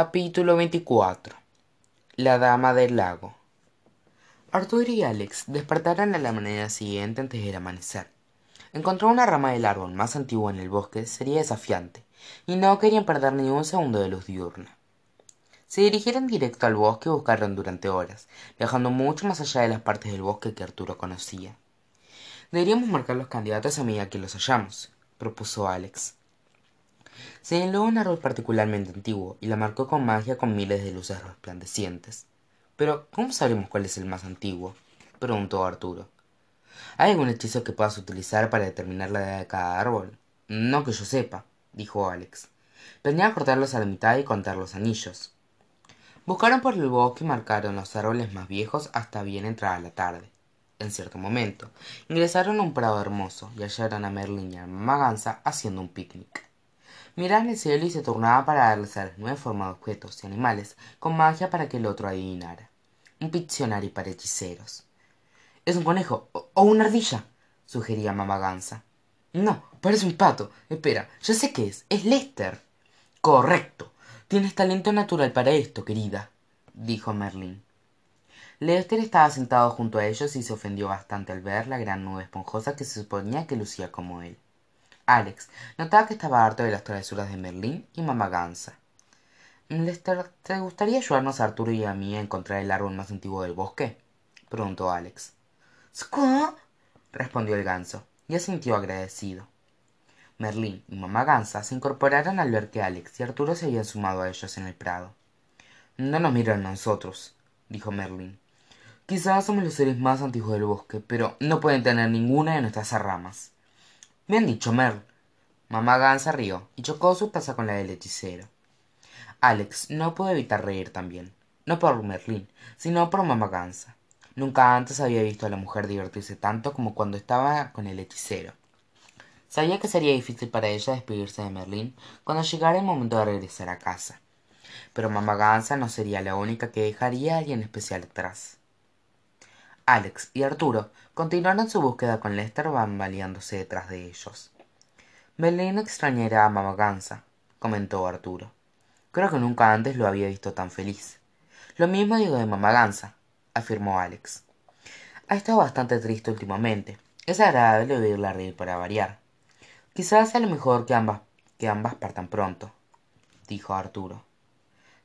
capítulo 24 la dama del lago. Arthur y alex despertaron a la mañana siguiente antes del amanecer. Encontrar una rama del árbol más antiguo en el bosque sería desafiante y no querían perder ni un segundo de luz diurna. Se dirigieron directo al bosque y buscaron durante horas viajando mucho más allá de las partes del bosque que arturo conocía. Deberíamos marcar los candidatos a medida que los hallamos propuso alex señaló un árbol particularmente antiguo y la marcó con magia con miles de luces resplandecientes. Pero cómo sabremos cuál es el más antiguo preguntó arturo. Hay algún hechizo que puedas utilizar para determinar la edad de cada árbol. No que yo sepa dijo alex. A cortarlos a la mitad y contar los anillos. Buscaron por el bosque y marcaron los árboles más viejos hasta bien entrada la tarde. En cierto momento ingresaron a un prado hermoso y hallaron a merlin y a maganza haciendo un picnic miraban el cielo y se turnaban para darles a las nueve formas de objetos y animales con magia para que el otro adivinara. Un piccionario para hechiceros. Es un conejo o una ardilla sugería mamá gansa. No parece un pato. Espera ya sé qué es. Es lester. Correcto. Tienes talento natural para esto querida dijo merlín lester estaba sentado junto a ellos y se ofendió bastante al ver la gran nube esponjosa que se suponía que lucía como él alex. Notaba que estaba harto de las travesuras de merlín y mamá gansa lester te gustaría ayudarnos a arturo y a mí a encontrar el árbol más antiguo del bosque preguntó alex. Squaw respondió el ganso y asintió agradecido. Merlín y mamá gansa se incorporaron al ver que alex y arturo se habían sumado a ellos en el prado. No nos miran a nosotros dijo merlín. Quizás somos los seres más antiguos del bosque pero no pueden tener ninguna de nuestras ramas bien dicho merl mamá gansa rió y chocó su taza con la del hechicero alex no pudo evitar reír también no por merlín sino por mamá gansa nunca antes había visto a la mujer divertirse tanto como cuando estaba con el hechicero sabía que sería difícil para ella despedirse de merlín cuando llegara el momento de regresar a casa pero mamá gansa no sería la única que dejaría a alguien especial atrás. Alex y arturo continuaron su búsqueda con lester bambaleándose detrás de ellos. Merlín extrañará a mamá gansa comentó arturo. Creo que nunca antes lo había visto tan feliz. Lo mismo digo de mamá gansa afirmó alex. Ha estado bastante triste últimamente. Es agradable oírla reír para variar. Quizás sea lo mejor que ambas que ambas partan pronto dijo arturo.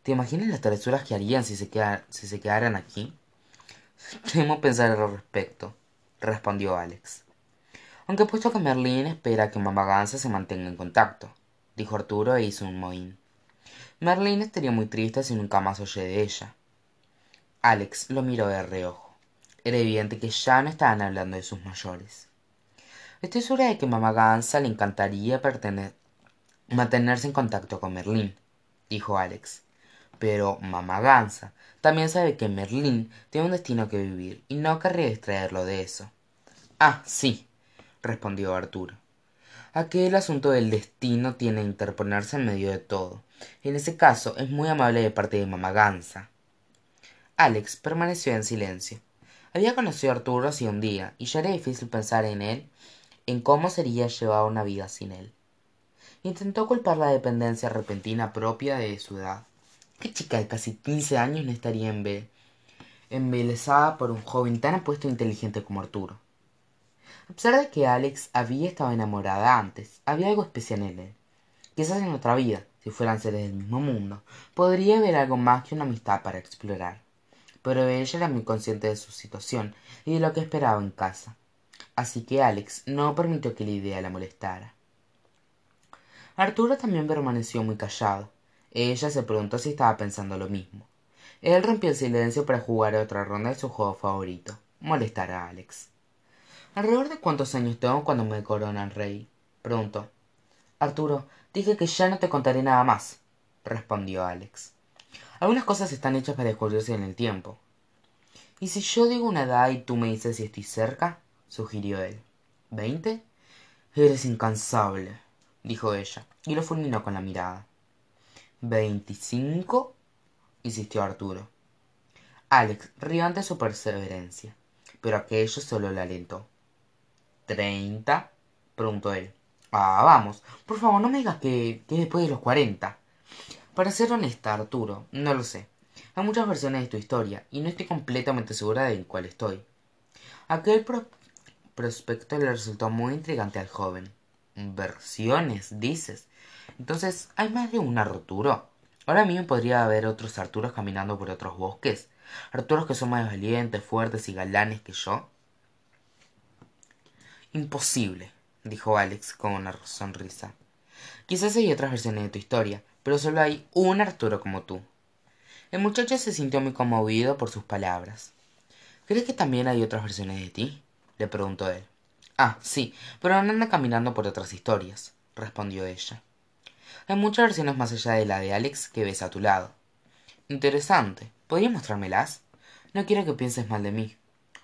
Te imaginas las travesuras que harían si se, si se quedaran aquí temo pensar al respecto respondió alex. Aunque puesto que merlín espera que mamá gansa se mantenga en contacto dijo arturo e hizo un mohín. Merlín estaría muy triste si nunca más oye de ella. Alex lo miró de reojo. Era evidente que ya no estaban hablando de sus mayores. Estoy segura de que mamá gansa le encantaría mantenerse en contacto con merlín dijo alex. Pero mamá gansa también sabe que merlín tiene un destino que vivir y no querría distraerlo de eso ah sí respondió arturo. Aquel asunto del destino tiene que interponerse en medio de todo. En ese caso es muy amable de parte de mamá gansa alex permaneció en silencio. Había conocido a arturo hacía un día y ya era difícil pensar en él en cómo sería llevar una vida sin él. Intentó culpar la dependencia repentina propia de su edad. Qué chica de casi quince años no estaría embelesada por un joven tan apuesto e inteligente como arturo a pesar de que alex había estado enamorada antes había algo especial en él. Quizás en otra vida si fueran seres del mismo mundo podría haber algo más que una amistad para explorar. Pero ella era muy consciente de su situación y de lo que esperaba en casa. Así que alex no permitió que la idea la molestara. Arturo también permaneció muy callado. Ella se preguntó si estaba pensando lo mismo. Él rompió el silencio para jugar otra ronda de su juego favorito molestar a alex alrededor de cuántos años tengo cuando me coronan rey preguntó. Arturo dije que ya no te contaré nada más respondió alex. Algunas cosas están hechas para descubrirse en el tiempo. Y si yo digo una edad y tú me dices si estoy cerca sugirió él. Veinte eres incansable dijo ella y lo fulminó con la mirada. Veinticinco insistió arturo. Alex rió ante su perseverancia pero aquello solo le alentó treinta preguntó él. Ah vamos. Por favor no me digas que, que después de los cuarenta. Para ser honesta arturo no lo sé. Hay muchas versiones de tu historia y no estoy completamente segura de en cuál estoy. Aquel prospecto le resultó muy intrigante al joven. Versiones dices entonces hay más de un arturo ahora mismo podría haber otros arturos caminando por otros bosques. Arturos que son más valientes fuertes y galanes que yo imposible dijo alex con una sonrisa. Quizás hay otras versiones de tu historia pero solo hay un arturo como tú. El muchacho se sintió muy conmovido por sus palabras. Crees que también hay otras versiones de ti le preguntó él. Ah sí pero no anda caminando por otras historias respondió ella. Hay muchas versiones más allá de la de alex que ves a tu lado. Interesante. Podrías mostrármelas no quiero que pienses mal de mí.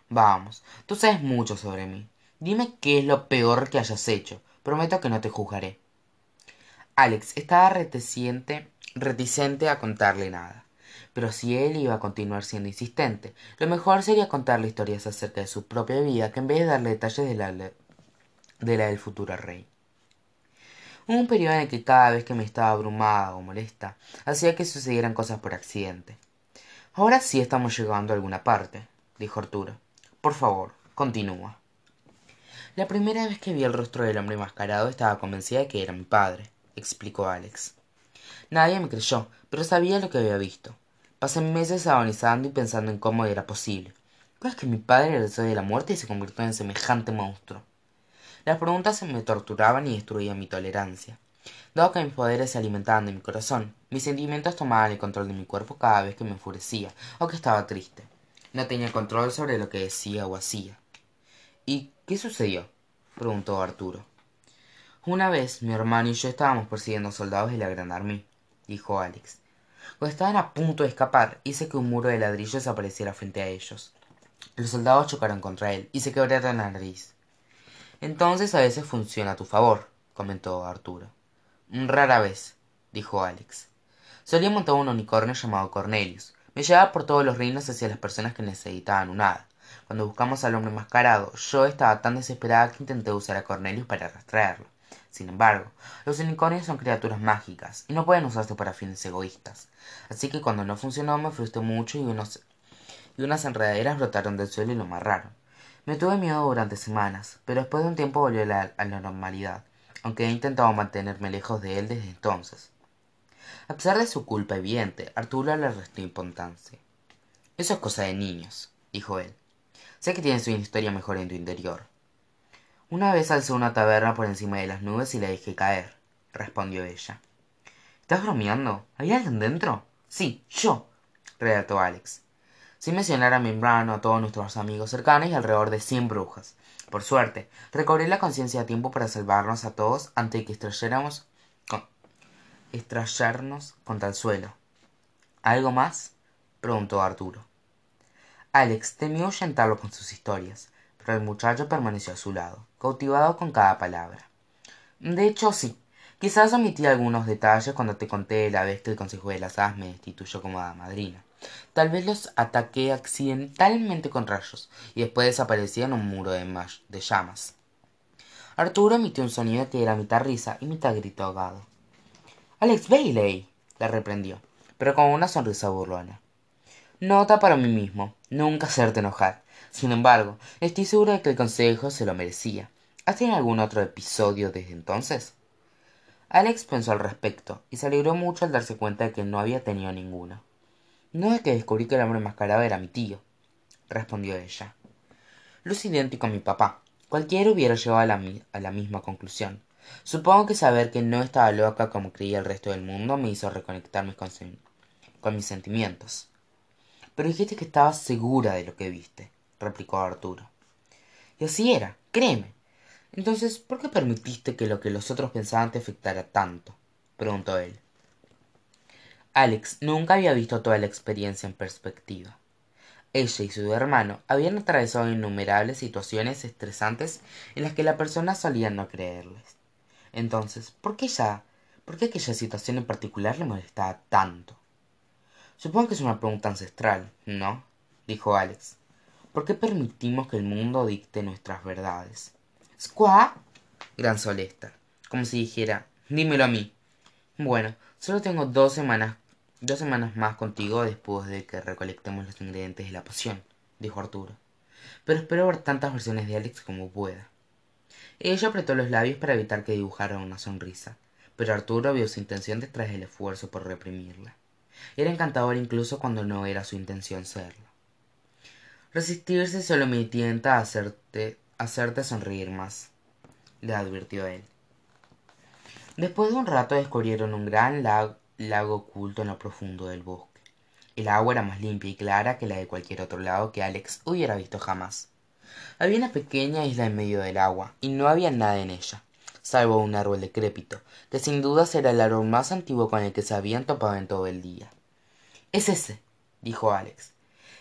Vamos tú sabes mucho sobre mí dime qué es lo peor que hayas hecho. Prometo que no te juzgaré. Alex estaba reticente, reticente a contarle nada. Pero si él iba a continuar siendo insistente lo mejor sería contarle historias acerca de su propia vida que en vez de darle detalles de la, de la del futuro rey. Un periodo en el que cada vez que me estaba abrumada o molesta hacía que sucedieran cosas por accidente. Ahora sí estamos llegando a alguna parte dijo arturo. Por favor continúa la primera vez que vi el rostro del hombre enmascarado estaba convencida de que era mi padre explicó alex. Nadie me creyó pero sabía lo que había visto. Pasé meses agonizando y pensando en cómo era posible. Cómo es que mi padre regresó de la muerte y se convirtió en semejante monstruo. Las preguntas me torturaban y destruían mi tolerancia. Dado que mis poderes se alimentaban de mi corazón mis sentimientos tomaban el control de mi cuerpo cada vez que me enfurecía o que estaba triste. No tenía control sobre lo que decía o hacía. Y qué sucedió preguntó arturo. Una vez mi hermano y yo estábamos persiguiendo soldados de la gran armée dijo alex. Cuando estaban a punto de escapar hice que un muro de ladrillos apareciera frente a ellos. Los soldados chocaron contra él y se quebraron la nariz. Entonces a veces funciona a tu favor comentó arturo. Rara vez dijo alex. Solía montar un unicornio llamado cornelius. Me llevaba por todos los reinos hacia las personas que necesitaban un cuando buscamos al hombre enmascarado yo estaba tan desesperada que intenté usar a cornelius para rastrearlo. Sin embargo los unicornios son criaturas mágicas y no pueden usarse para fines egoístas. Así que cuando no funcionó me frustré mucho y y unas enredaderas brotaron del suelo y lo amarraron. Me tuve miedo durante semanas pero después de un tiempo volvió a la, normalidad aunque he intentado mantenerme lejos de él desde entonces. A pesar de su culpa evidente arturo le restó importancia. Eso es cosa de niños dijo él sé que tienes una historia mejor en tu interior. Una vez alzó una taberna por encima de las nubes y la dejé caer respondió ella. Estás bromeando había alguien dentro sí yo relató alex. Sin mencionar a membrano a todos nuestros amigos cercanos y alrededor de cien brujas. Por suerte recobré la conciencia a tiempo para salvarnos a todos antes de que con... estrellarnos contra el suelo. Algo más preguntó arturo alex temió ahuyentarlo con sus historias pero el muchacho permaneció a su lado cautivado con cada palabra. De hecho sí quizás omití algunos detalles cuando te conté la vez que el consejo de las hadas me destituyó como hada madrina. Tal vez los ataqué accidentalmente con rayos y después desaparecí en un muro de, de llamas. Arturo emitió un sonido que era mitad risa y mitad grito ahogado. Alex bailey le reprendió pero con una sonrisa burlona nota para mí mismo nunca hacerte enojar. Sin embargo estoy seguro de que el consejo se lo merecía. Has tenido algún otro episodio desde entonces alex pensó al respecto y se alegró mucho al darse cuenta de que no había tenido ninguno. No es que descubrí que el hombre enmascarado era mi tío respondió ella. Luz idéntico a mi papá. Cualquiera hubiera llegado a la, misma conclusión. Supongo que saber que no estaba loca como creía el resto del mundo me hizo reconectarme con, con mis sentimientos pero dijiste que estabas segura de lo que viste replicó arturo. Y así era créeme. Entonces por qué permitiste que lo que los otros pensaban te afectara tanto preguntó él. Alex nunca había visto toda la experiencia en perspectiva. Ella y su hermano habían atravesado innumerables situaciones estresantes en las que la persona solía no creerles. Entonces por qué ella por qué aquella situación en particular le molestaba tanto supongo que es una pregunta ancestral no dijo alex por qué permitimos que el mundo dicte nuestras verdades squaw granzó lester como si dijera dímelo a mí bueno Solo tengo dos semanas, dos semanas más contigo después de que recolectemos los ingredientes de la poción, dijo Arturo. Pero espero ver tantas versiones de Alex como pueda. Ella apretó los labios para evitar que dibujara una sonrisa, pero Arturo vio su intención detrás del esfuerzo por reprimirla. Era encantador incluso cuando no era su intención serlo. Resistirse solo me tienta a hacerte, hacerte sonreír más, le advirtió él. Después de un rato descubrieron un gran lago, oculto en lo profundo del bosque. El agua era más limpia y clara que la de cualquier otro lago que Alex hubiera visto jamás. Había una pequeña isla en medio del agua, y no había nada en ella, salvo un árbol decrépito, que sin duda era el árbol más antiguo con el que se habían topado en todo el día. Es ese, dijo Alex.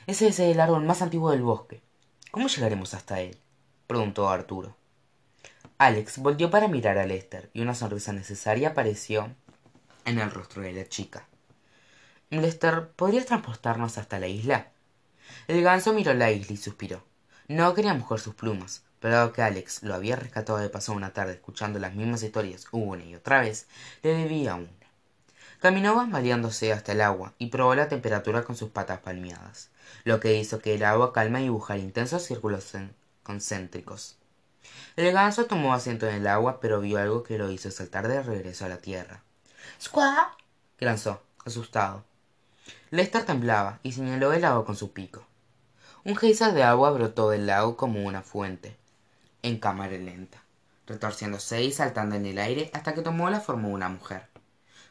Ese es el árbol más antiguo del bosque. ¿Cómo llegaremos hasta él? preguntó Arturo. Alex volvió para mirar a Lester y una sonrisa necesaria apareció en el rostro de la chica. Lester, ¿podrías transportarnos hasta la isla? El ganso miró la isla y suspiró. No quería mojar sus plumas, pero dado que Alex lo había rescatado de paso una tarde escuchando las mismas historias una y otra vez, le debía una. Caminó bambaleándose hasta el agua y probó la temperatura con sus patas palmeadas, lo que hizo que el agua calma y dibujara intensos círculos concéntricos. El ganso tomó asiento en el agua, pero vio algo que lo hizo saltar de regreso a la tierra. ¡Squaw! lanzó, asustado. Lester temblaba y señaló el agua con su pico. Un geyser de agua brotó del lago como una fuente, en cámara lenta, retorciéndose y saltando en el aire hasta que tomó la forma de una mujer.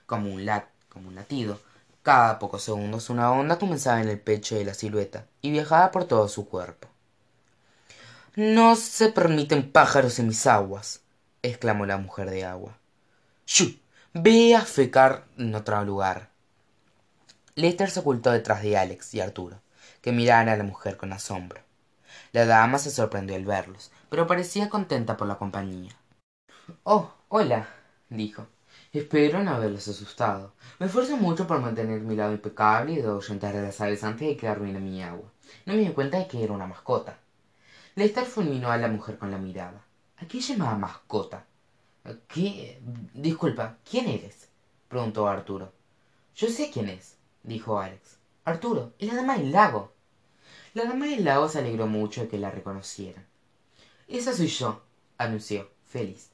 Como un, lat, como un latido, cada pocos segundos una onda comenzaba en el pecho de la silueta y viajaba por todo su cuerpo. No se permiten pájaros en mis aguas, exclamó la mujer de agua. ¡Shu! Ve a fecar en otro lugar. Lester se ocultó detrás de Alex y Arturo, que miraban a la mujer con asombro. La dama se sorprendió al verlos, pero parecía contenta por la compañía. Oh, hola, dijo. Espero no haberlos asustado. Me esfuerzo mucho por mantener mi lado impecable y de ahuyentar a las aves antes de que arruine mi agua. No me di cuenta de que era una mascota. Lester fulminó a la mujer con la mirada. ¿A qué llamaba mascota? ¿Qué? Disculpa, ¿quién eres? preguntó Arturo. Yo sé quién es, dijo Alex. Arturo, es la dama del lago. La dama del lago se alegró mucho de que la reconocieran. Esa soy yo, anunció, feliz.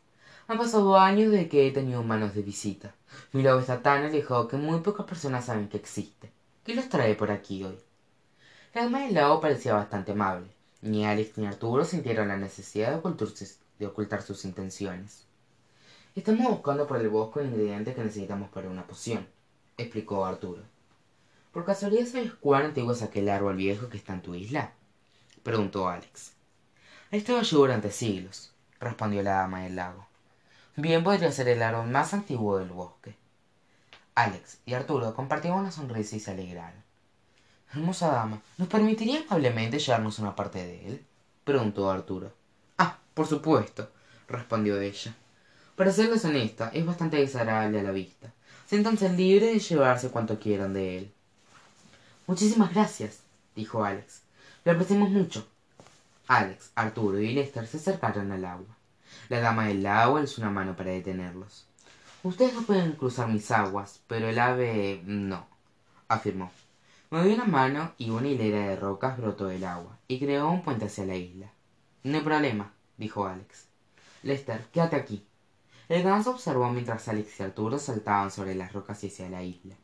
Han pasado años desde que he tenido humanos de visita. Mi lago está tan alejado que muy pocas personas saben que existe. ¿Qué los trae por aquí hoy? La dama del lago parecía bastante amable. Ni Alex ni Arturo sintieron la necesidad de ocultar, sus intenciones. Estamos buscando por el bosque un ingrediente que necesitamos para una poción, explicó Arturo. ¿Por casualidad sabes cuán antiguo es aquel árbol viejo que está en tu isla? preguntó Alex. Estado allí durante siglos, respondió la dama del lago. Bien podría ser el árbol más antiguo del bosque. Alex y Arturo compartieron una sonrisa y se alegraron. Hermosa dama, ¿nos permitiría amablemente llevarnos una parte de él? preguntó Arturo. Ah, por supuesto, respondió ella. Para serles honesta, es bastante desagradable a la vista. Siéntanse libres de llevarse cuanto quieran de él. Muchísimas gracias, dijo Alex. Lo apreciamos mucho. Alex, Arturo y Lester se acercaron al agua. La dama del agua hizo una mano para detenerlos. Ustedes no pueden cruzar mis aguas, pero el ave no, afirmó. Movió una mano y una hilera de rocas brotó del agua y creó un puente hacia la isla. No hay problema, dijo Alex. Lester, quédate aquí. El ganso observó mientras Alex y Arturo saltaban sobre las rocas y hacia la isla.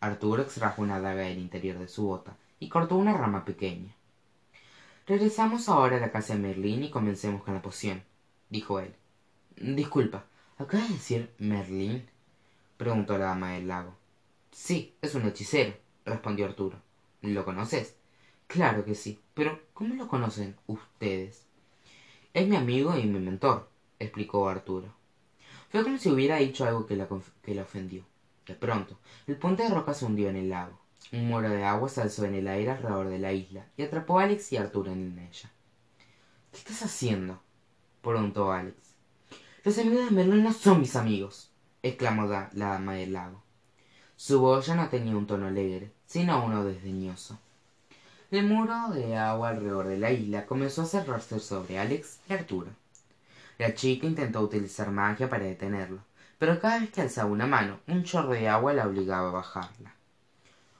Arturo extrajo una daga del interior de su bota y cortó una rama pequeña. Regresamos ahora a la casa de Merlín y comencemos con la poción, dijo él. Disculpa, ¿acabas de decir Merlín? preguntó la dama del lago. Sí, es un hechicero, respondió Arturo. ¿Lo conoces? Claro que sí, pero ¿cómo lo conocen ustedes? Es mi amigo y mi mentor, explicó Arturo. Fue como si hubiera dicho algo que la, que ofendió. De pronto, el puente de roca se hundió en el lago. Un muro de agua se alzó en el aire alrededor de la isla y atrapó a Alex y Arturo en ella. ¿Qué estás haciendo? preguntó Alex. Los amigos de Merlin no son mis amigos, exclamó la dama del lago. Su voz ya no tenía un tono alegre, sino uno desdeñoso. El muro de agua alrededor de la isla comenzó a cerrarse sobre Alex y Arturo. La chica intentó utilizar magia para detenerlo, pero cada vez que alzaba una mano un chorro de agua la obligaba a bajarla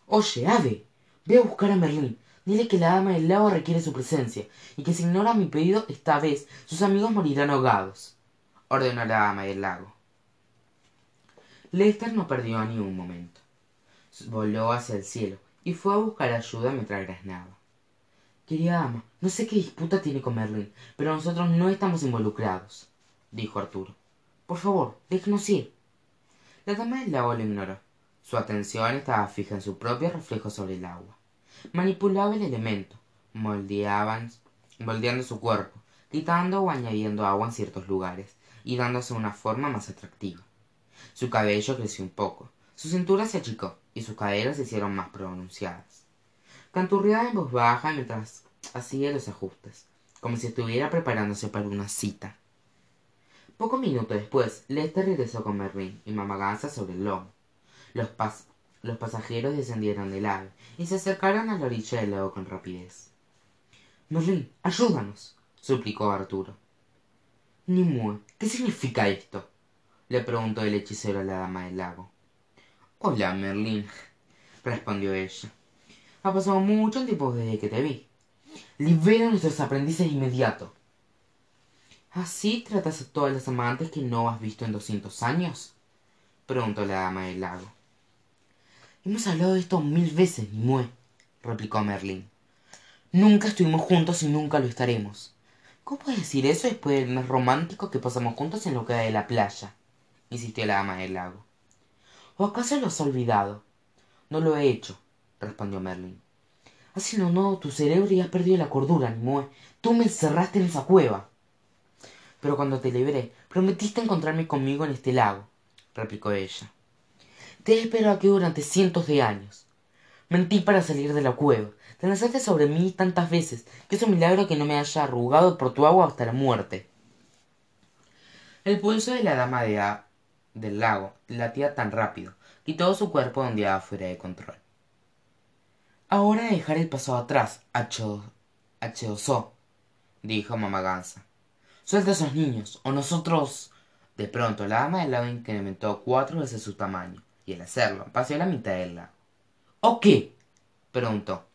oye ave ve a buscar a merlín. Dile que la dama del lago requiere su presencia y que si ignora mi pedido esta vez sus amigos morirán ahogados. Ordenó la dama del lago. Lester no perdió ni un momento. Voló hacia el cielo y fue a buscar ayuda mientras graznaba. Querida dama no sé qué disputa tiene con merlín pero nosotros no estamos involucrados dijo arturo. Por favor déjenos ir. La dama del lago lo ignoró su atención estaba fija en su propio reflejo sobre el agua. Manipulaba el elemento moldeando su cuerpo quitando o añadiendo agua en ciertos lugares y dándose una forma más atractiva. Su cabello creció un poco su cintura se achicó y sus caderas se hicieron más pronunciadas. Canturreaba en voz baja mientras hacía los ajustes como si estuviera preparándose para una cita. Pocos minutos después lester regresó con merlín y mamá gansa sobre el lomo los, pasajeros descendieron del ave y se acercaron a la orilla del lago con rapidez. Merlín ayúdanos suplicó arturo. Nimue qué significa esto le preguntó el hechicero a la dama del lago. Hola merlín respondió ella. Ha pasado mucho tiempo desde que te vi. Libera a nuestros aprendices inmediato así tratas a todas las amantes que no has visto en doscientos años preguntó la dama del lago hemos hablado de esto mil veces nimue replicó merlín nunca estuvimos juntos y nunca lo estaremos. Cómo puedes decir eso después del mes romántico que pasamos juntos en lo que de la playa insistió la dama del lago. O acaso lo has olvidado no lo he hecho respondió merlín has inundado tu cerebro y has perdido la cordura nimue tú me encerraste en esa cueva. Pero cuando te libré prometiste encontrarme conmigo en este lago replicó ella te he esperado aquí durante cientos de años. Mentí para salir de la cueva. Te lanzaste sobre mí tantas veces que es un milagro que no me haya arrugado por tu agua hasta la muerte. El pulso de la dama del lago latía tan rápido que todo su cuerpo ondeaba fuera de control. Ahora dejar el pasado atrás H2O dijo mamá gansa. Suelta a esos niños o nosotros de pronto la dama del lago incrementó cuatro veces su tamaño y al hacerlo. Paseó la mitad del lago o qué preguntó.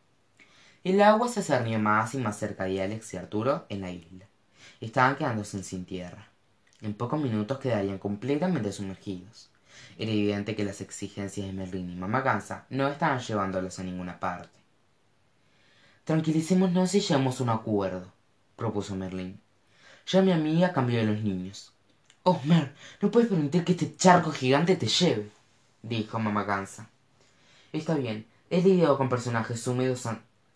El agua se cernió más y más cerca de alex y arturo en la isla. Estaban quedándose sin tierra. En pocos minutos quedarían completamente sumergidos. Era evidente que las exigencias de merlín y mamá gansa no estaban llevándolos a ninguna parte. Tranquilicémonos y lleguemos a un acuerdo propuso merlín. Ya mi amiga cambió de los niños. Oh mer no puedes permitir que este charco gigante te lleve dijo mamá gansa está bien he lidiado con personajes húmedos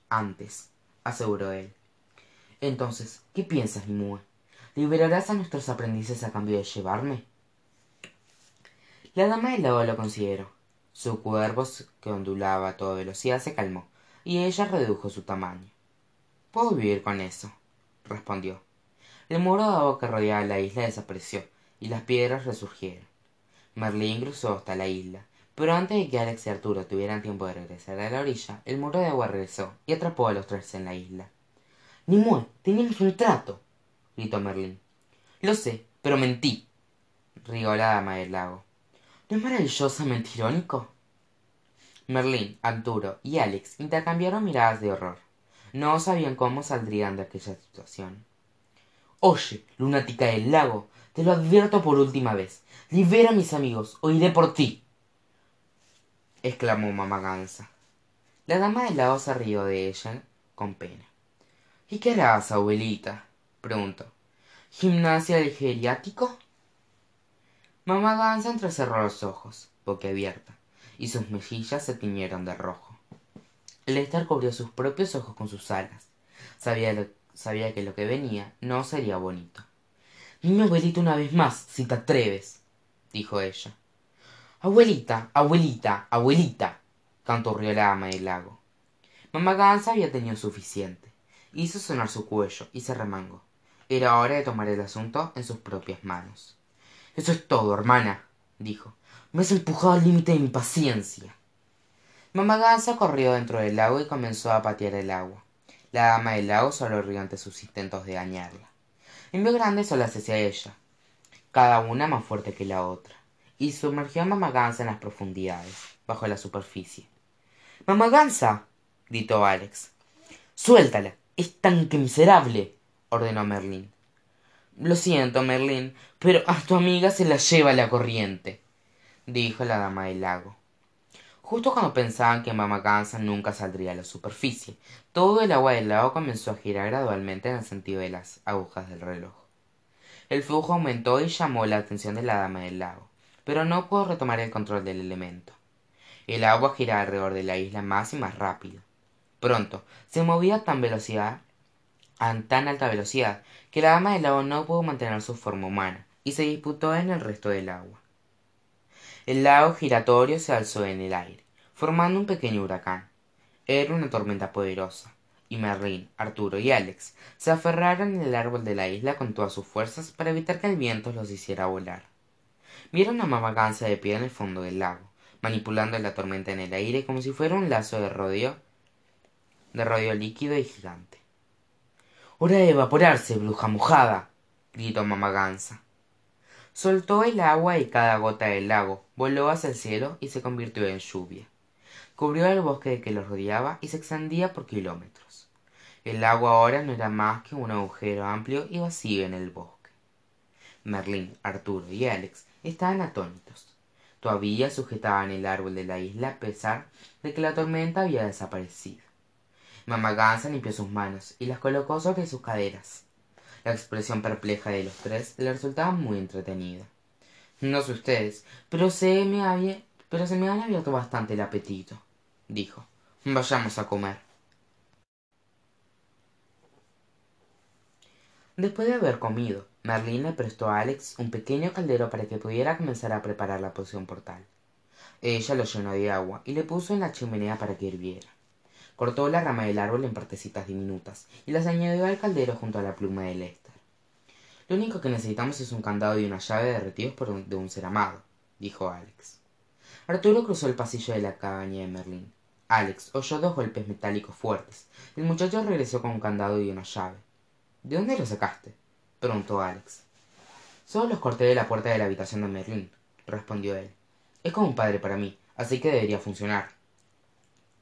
antes aseguró él. Entonces qué piensas nimue liberarás a nuestros aprendices a cambio de llevarme la dama del lago lo consideró. Su cuerpo que ondulaba a toda velocidad se calmó y ella redujo su tamaño. Puedo vivir con eso respondió. El muro de agua que rodeaba la isla desapareció y las piedras resurgieron merlín cruzó hasta la isla. Pero antes de que alex y arturo tuvieran tiempo de regresar a la orilla el muro de agua regresó y atrapó a los tres en la isla. Nimue teníamos un trato gritó merlín lo sé pero mentí rió la dama del lago. No es maravillosamente irónico merlín arturo y alex intercambiaron miradas de horror. No sabían cómo saldrían de aquella situación. Oye lunática del lago te lo advierto por última vez. Libera a mis amigos o iré por ti. Exclamó mamá gansa. La dama del lago se rió de ella con pena. Y qué harás abuelita preguntó. Gimnasia del geriático mamá gansa entrecerró los ojos boquiabierta y sus mejillas se tiñeron de rojo. Lester cubrió sus propios ojos con sus alas. Sabía que lo que venía no sería bonito dime abuelita una vez más si te atreves dijo ella. Abuelita abuelita abuelita canturrió la ama del lago. Mamá gansa había tenido suficiente. Hizo sonar su cuello y se remangó. Era hora de tomar el asunto en sus propias manos. Eso es todo hermana dijo. Me has empujado al límite de mi paciencia. Mamá gansa corrió dentro del lago y comenzó a patear el agua. La dama del lago solo rió ante sus intentos de dañarla envió grandes olas hacia ella. Cada una más fuerte que la otra. Y sumergió a mamá en las profundidades bajo la superficie. Mamá gansa gritó alex. Suéltala estanque miserable ordenó merlín. Lo siento merlín pero a tu amiga se la lleva la corriente dijo la dama del lago justo cuando pensaban que mamá gansa nunca saldría a la superficie todo el agua del lago comenzó a girar gradualmente en el sentido de las agujas del reloj. El flujo aumentó y llamó la atención de la dama del lago pero no pudo retomar el control del elemento. El agua giraba alrededor de la isla más y más rápido. Pronto se movía a tan velocidad a tan alta velocidad que la dama del lago no pudo mantener su forma humana y se disputó en el resto del agua el lago giratorio se alzó en el aire formando un pequeño huracán. Era una tormenta poderosa y merlín arturo y alex se aferraron el árbol de la isla con todas sus fuerzas para evitar que el viento los hiciera volar. Vieron a mamá gansa de pie en el fondo del lago manipulando la tormenta en el aire como si fuera un lazo de rodeo de rodeo líquido y gigante. Hora de evaporarse bruja mojada gritó mamá gansa soltó el agua y cada gota del lago voló hacia el cielo y se convirtió en lluvia. Cubrió el bosque que los rodeaba y se extendía por kilómetros. El agua ahora no era más que un agujero amplio y vacío en el bosque. Merlín arturo y alex estaban atónitos. Todavía sujetaban el árbol de la isla a pesar de que la tormenta había desaparecido. Mamá gansa limpió sus manos y las colocó sobre sus caderas la expresión perpleja de los tres le resultaba muy entretenida. No sé ustedes pero se me había pero se me ha abierto bastante el apetito dijo. Vayamos a comer. Después de haber comido merlín le prestó a alex un pequeño caldero para que pudiera comenzar a preparar la poción portal. Ella lo llenó de agua y le puso en la chimenea para que hirviera cortó la rama del árbol en partecitas diminutas y las añadió al caldero junto a la pluma de Lester. Lo único que necesitamos es un candado y una llave derretidos por de un ser amado, dijo Alex. Arturo cruzó el pasillo de la cabaña de Merlín. Alex oyó dos golpes metálicos fuertes. El muchacho regresó con un candado y una llave. ¿De dónde lo sacaste? preguntó Alex. Solo los corté de la puerta de la habitación de Merlín, respondió él. Es como un padre para mí, así que debería funcionar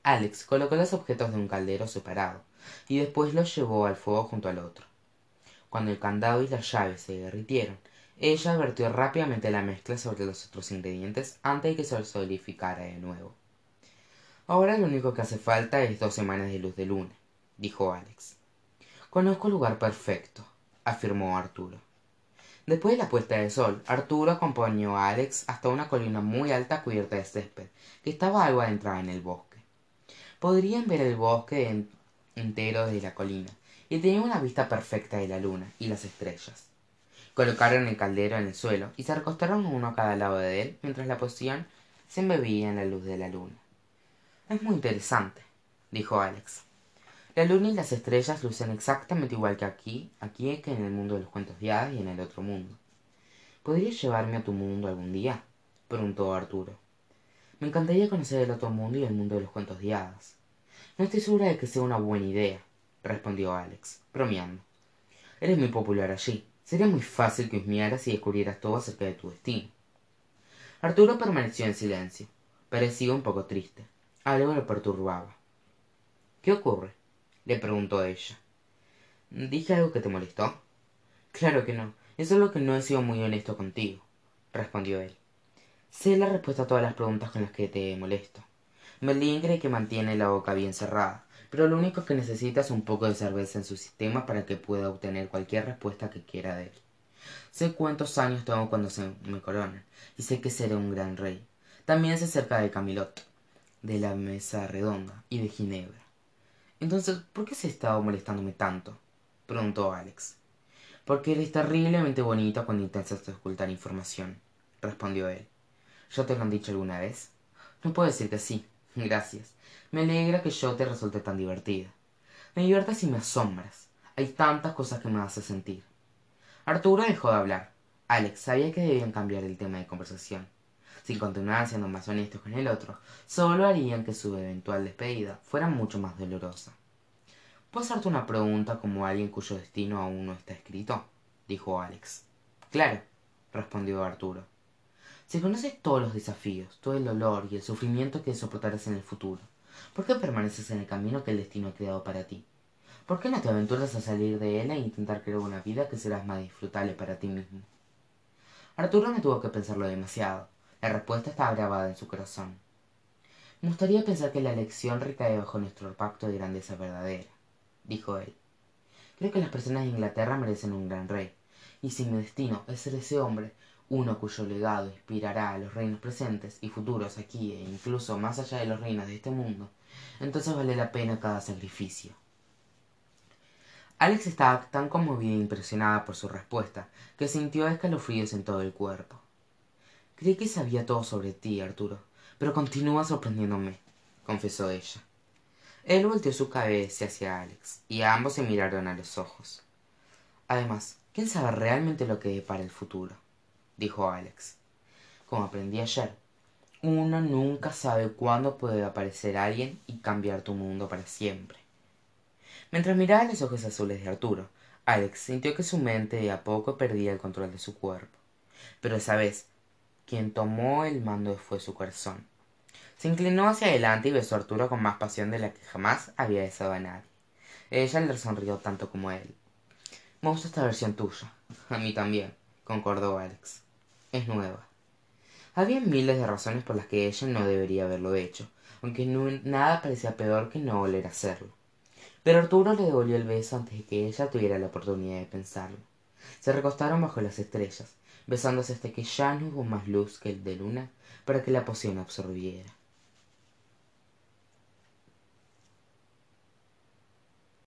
alex colocó los objetos de un caldero separado y después los llevó al fuego junto al otro. Cuando el candado y la llave se derritieron ella vertió rápidamente la mezcla sobre los otros ingredientes antes de que se solidificara de nuevo. Ahora lo único que hace falta es dos semanas de luz de luna dijo alex. Conozco el lugar perfecto afirmó arturo. Después de la puesta de sol arturo acompañó a alex hasta una colina muy alta cubierta de césped que estaba algo adentrada en el bosque podrían ver el bosque entero desde la colina y tenían una vista perfecta de la luna y las estrellas. Colocaron el caldero en el suelo y se recostaron uno a cada lado de él mientras la poción se embebía en la luz de la luna. Es muy interesante dijo alex. La luna y las estrellas lucen exactamente igual que aquí aquí que en el mundo de los cuentos de hadas y en el otro mundo. Podrías llevarme a tu mundo algún día preguntó arturo me encantaría conocer el otro mundo y el mundo de los cuentos de hadas. No estoy segura de que sea una buena idea respondió alex bromeando. Eres muy popular allí. Sería muy fácil que husmearas y descubrieras todo acerca de tu destino. Arturo permaneció en silencio. Parecía un poco triste. Algo lo perturbaba. Qué ocurre le preguntó ella. Dije algo que te molestó claro que no. Es solo que no he sido muy honesto contigo respondió él sé la respuesta a todas las preguntas con las que te molesto. Merlín cree que mantiene la boca bien cerrada pero lo único que necesita es un poco de cerveza en su sistema para que pueda obtener cualquier respuesta que quiera de él. Sé cuántos años tengo cuando se me coronan y sé que seré un gran rey. También sé cerca de camilot de la mesa redonda y de ginebra. Entonces por qué se estado molestándome tanto preguntó alex. Porque eres terriblemente bonita cuando intentas ocultar información respondió él ¿Ya te lo han dicho alguna vez? No puedo decir que sí. Gracias. Me alegra que yo te resulte tan divertida. Me diviertes y me asombras. Hay tantas cosas que me haces sentir. Arturo dejó de hablar. Alex sabía que debían cambiar el tema de conversación. Si continuaban siendo más honestos con el otro, solo harían que su eventual despedida fuera mucho más dolorosa. ¿Puedo hacerte una pregunta como alguien cuyo destino aún no está escrito? dijo Alex. Claro, respondió Arturo si conoces todos los desafíos todo el dolor y el sufrimiento que soportarás en el futuro. Por qué permaneces en el camino que el destino ha creado para ti por qué no te aventuras a salir de él e intentar crear una vida que será más disfrutable para ti mismo arturo no tuvo que pensarlo demasiado. La respuesta estaba grabada en su corazón. Me gustaría pensar que la elección recae bajo nuestro pacto de grandeza verdadera dijo él. Creo que las personas de inglaterra merecen un gran rey. Y si mi destino es ser ese hombre uno cuyo legado inspirará a los reinos presentes y futuros aquí e incluso más allá de los reinos de este mundo entonces vale la pena cada sacrificio. Alex estaba tan conmovida e impresionada por su respuesta que sintió escalofríos en todo el cuerpo. Creí que sabía todo sobre ti arturo pero continúa sorprendiéndome confesó ella. Él volteó su cabeza hacia alex y ambos se miraron a los ojos. Además quién sabe realmente lo que depara el futuro dijo alex. Como aprendí ayer uno nunca sabe cuándo puede aparecer alguien y cambiar tu mundo para siempre. Mientras miraba los ojos azules de arturo alex sintió que su mente de a poco perdía el control de su cuerpo. Pero esa vez quien tomó el mando fue su corazón. Se inclinó hacia adelante y besó a arturo con más pasión de la que jamás había besado a nadie. Ella le sonrió tanto como él. Me gusta esta versión tuya. A mí también concordó alex es nueva. Había miles de razones por las que ella no debería haberlo hecho aunque nada parecía peor que no volver a hacerlo. Pero arturo le devolvió el beso antes de que ella tuviera la oportunidad de pensarlo. Se recostaron bajo las estrellas besándose hasta que ya no hubo más luz que el de luna para que la poción absorbiera